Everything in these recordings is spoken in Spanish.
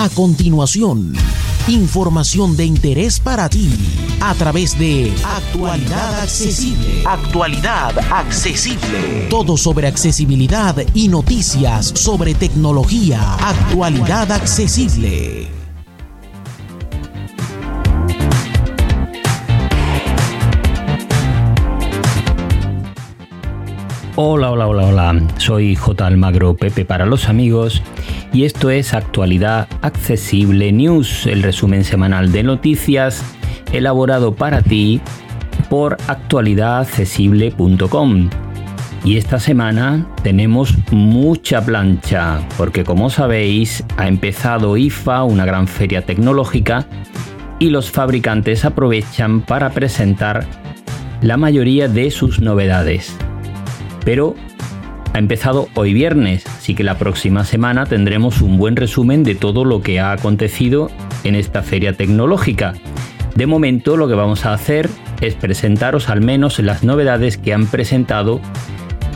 A continuación, información de interés para ti a través de Actualidad Accesible. Actualidad Accesible. Todo sobre accesibilidad y noticias sobre tecnología. Actualidad Accesible. Hola, hola, hola, hola. Soy J. Almagro Pepe para los amigos y esto es Actualidad Accesible News, el resumen semanal de noticias elaborado para ti por actualidadaccesible.com. Y esta semana tenemos mucha plancha, porque como sabéis, ha empezado IFA, una gran feria tecnológica, y los fabricantes aprovechan para presentar la mayoría de sus novedades pero ha empezado hoy viernes, así que la próxima semana tendremos un buen resumen de todo lo que ha acontecido en esta feria tecnológica. De momento lo que vamos a hacer es presentaros al menos las novedades que han presentado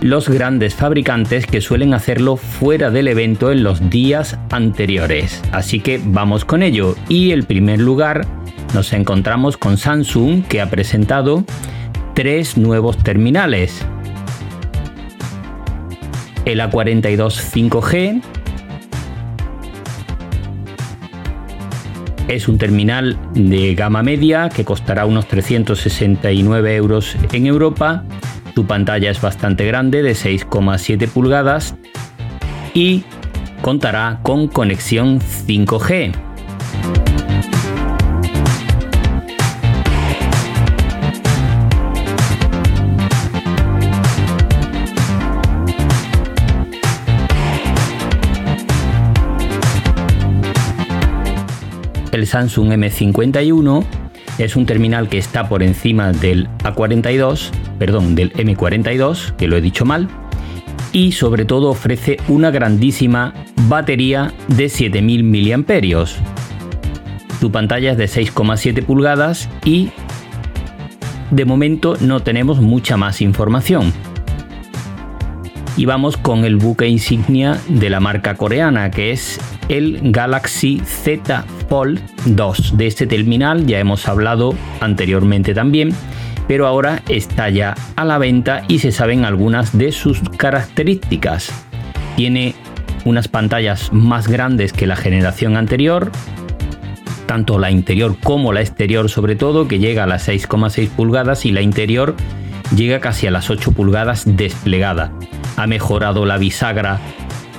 los grandes fabricantes que suelen hacerlo fuera del evento en los días anteriores. Así que vamos con ello. Y el primer lugar nos encontramos con Samsung que ha presentado tres nuevos terminales el A42 5G. Es un terminal de gama media que costará unos 369 euros en Europa. Su pantalla es bastante grande, de 6,7 pulgadas, y contará con conexión 5G. Samsung M51 es un terminal que está por encima del A42, perdón, del M42, que lo he dicho mal, y sobre todo ofrece una grandísima batería de 7000 mAh. Su pantalla es de 6,7 pulgadas y de momento no tenemos mucha más información. Y vamos con el buque insignia de la marca coreana, que es el Galaxy Z Fold 2. De este terminal ya hemos hablado anteriormente también, pero ahora está ya a la venta y se saben algunas de sus características. Tiene unas pantallas más grandes que la generación anterior, tanto la interior como la exterior sobre todo, que llega a las 6,6 pulgadas y la interior llega casi a las 8 pulgadas desplegada ha mejorado la bisagra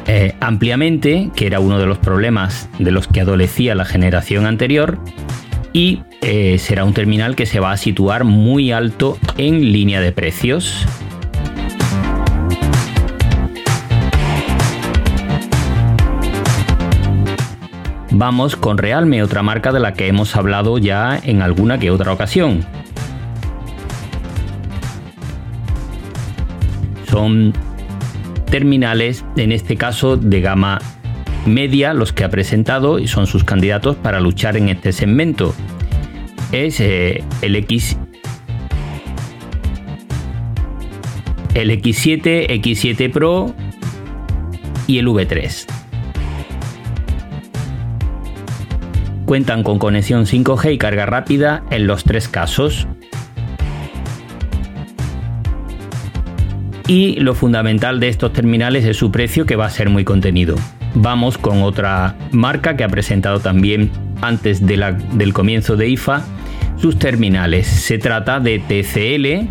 eh, ampliamente, que era uno de los problemas de los que adolecía la generación anterior, y eh, será un terminal que se va a situar muy alto en línea de precios. Vamos con Realme, otra marca de la que hemos hablado ya en alguna que otra ocasión. Son terminales, en este caso de gama media, los que ha presentado y son sus candidatos para luchar en este segmento. Es eh, el X el X7, X7 Pro y el V3. Cuentan con conexión 5G y carga rápida en los tres casos. Y lo fundamental de estos terminales es su precio que va a ser muy contenido. Vamos con otra marca que ha presentado también antes del comienzo de IFA sus terminales. Se trata de TCL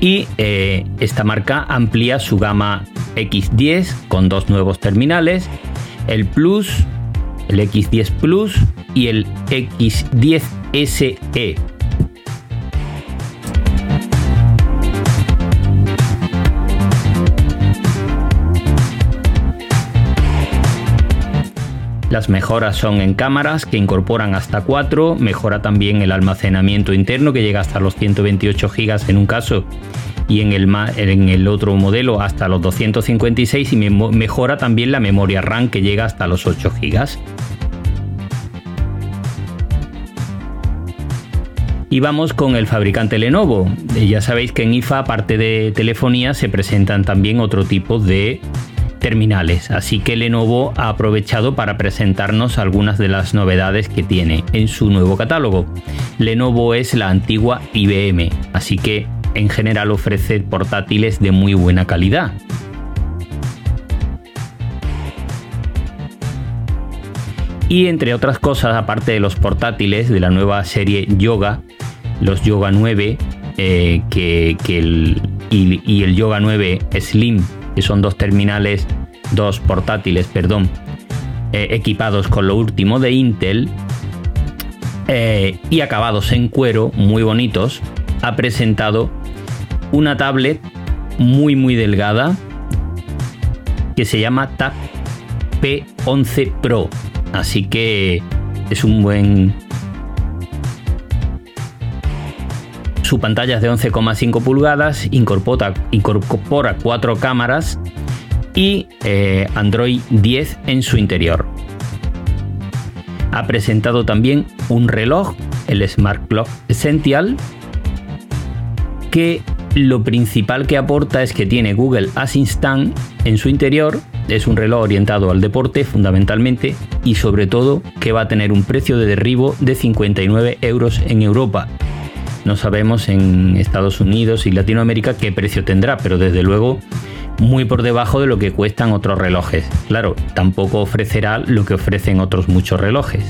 y eh, esta marca amplía su gama X10 con dos nuevos terminales, el Plus, el X10 Plus y el X10 SE Las mejoras son en cámaras que incorporan hasta 4, mejora también el almacenamiento interno que llega hasta los 128 GB en un caso y en el, otro modelo hasta los 256 y mejora también la memoria RAM que llega hasta los 8 GB. Y vamos con el fabricante Lenovo. Ya sabéis que en IFA, aparte de telefonía, se presentan también otro tipo de terminales, así que Lenovo ha aprovechado para presentarnos algunas de las novedades que tiene en su nuevo catálogo. Lenovo es la antigua IBM, así que en general ofrece portátiles de muy buena calidad. Y entre otras cosas, aparte de los portátiles de la nueva serie Yoga, los Yoga 9 eh, que, el, y, el Yoga 9 Slim, son dos terminales, dos portátiles, perdón, eh, equipados con lo último de Intel eh, y acabados en cuero, muy bonitos, ha presentado una tablet muy muy delgada que se llama Tab P11 Pro. Así que es un buen... Su pantalla es de 11,5 pulgadas, incorpora, cuatro cámaras y eh, Android 10 en su interior. Ha presentado también un reloj, el Smart Clock Essential, que lo principal que aporta es que tiene Google Assistant en su interior, es un reloj orientado al deporte fundamentalmente y sobre todo que va a tener un precio de derribo de 59 euros en Europa. No sabemos en Estados Unidos y Latinoamérica qué precio tendrá, pero desde luego muy por debajo de lo que cuestan otros relojes. Claro, tampoco ofrecerá lo que ofrecen otros muchos relojes.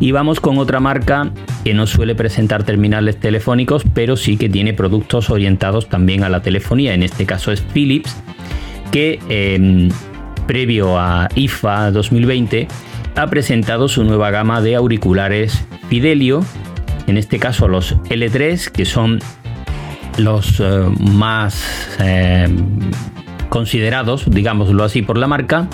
Y vamos con otra marca que no suele presentar terminales telefónicos, pero sí que tiene productos orientados también a la telefonía. En este caso es Philips, que em, previo a IFA 2020 ha presentado su nueva gama de auriculares Fidelio, en este caso los L3, que son los eh, más em, considerados, digámoslo así, por la marca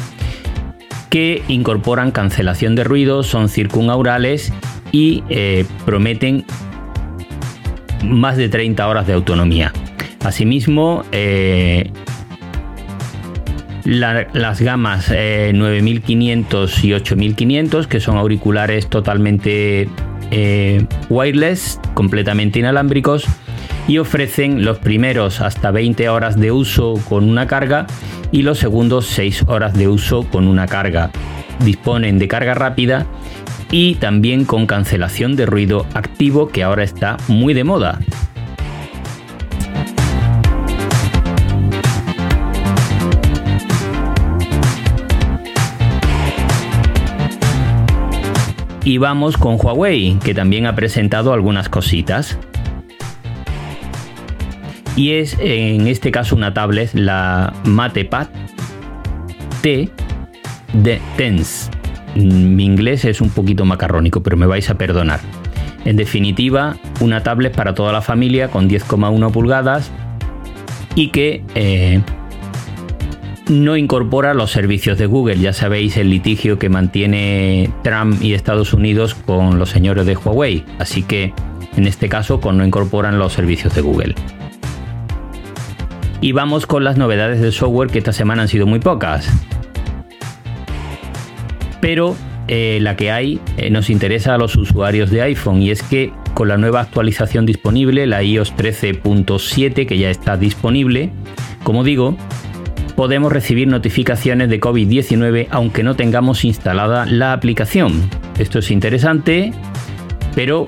que incorporan cancelación de ruido, son circunaurales y eh, prometen más de 30 horas de autonomía. Asimismo, eh, las gamas 9500 eh, y 8500, que son auriculares totalmente wireless, completamente inalámbricos, y ofrecen los primeros hasta 20 horas de uso con una carga y los segundos 6 horas de uso con una carga. Disponen de carga rápida y también con cancelación de ruido activo que ahora está muy de moda. Y vamos con Huawei, que también ha presentado algunas cositas y es en este caso una tablet, la MatePad T de Tense. Mi inglés es un poquito macarrónico, pero me vais a perdonar. En definitiva, una tablet para toda la familia con 10,1 pulgadas y que eh, no incorpora los servicios de Google. Ya sabéis el litigio que mantiene Trump y Estados Unidos con los señores de Huawei. Así que en este caso no incorporan los servicios de Google. Y vamos con las novedades de software que esta semana han sido muy pocas. Pero eh, la que hay eh, nos interesa a los usuarios de iPhone y es que con la nueva actualización disponible, la iOS 13.7 que ya está disponible, como digo, podemos recibir notificaciones de COVID-19 aunque no tengamos instalada la aplicación. Esto es interesante, pero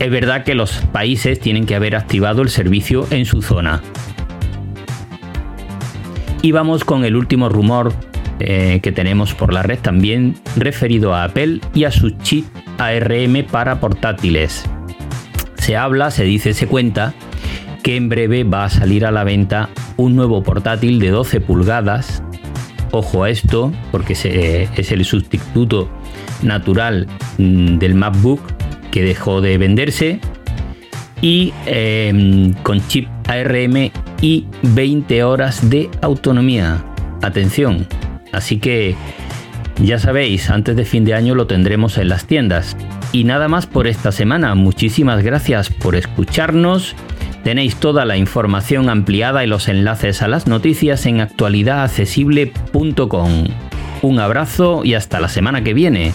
es verdad que los países tienen que haber activado el servicio en su zona. Y vamos con el último rumor eh, que tenemos por la red también referido a Apple y a su chip ARM para portátiles. Se habla, se dice, se cuenta que en breve va a salir a la venta un nuevo portátil de 12 pulgadas. Ojo a esto, porque es el sustituto natural mm, del MacBook que dejó de venderse. Y em, con chip ARM y 20 horas de autonomía. Atención, así que ya sabéis, antes de fin de año lo tendremos en las tiendas. Y nada más por esta semana, muchísimas gracias por escucharnos. Tenéis toda la información ampliada y los enlaces a las noticias en actualidadaccesible.com. Un abrazo y hasta la semana que viene.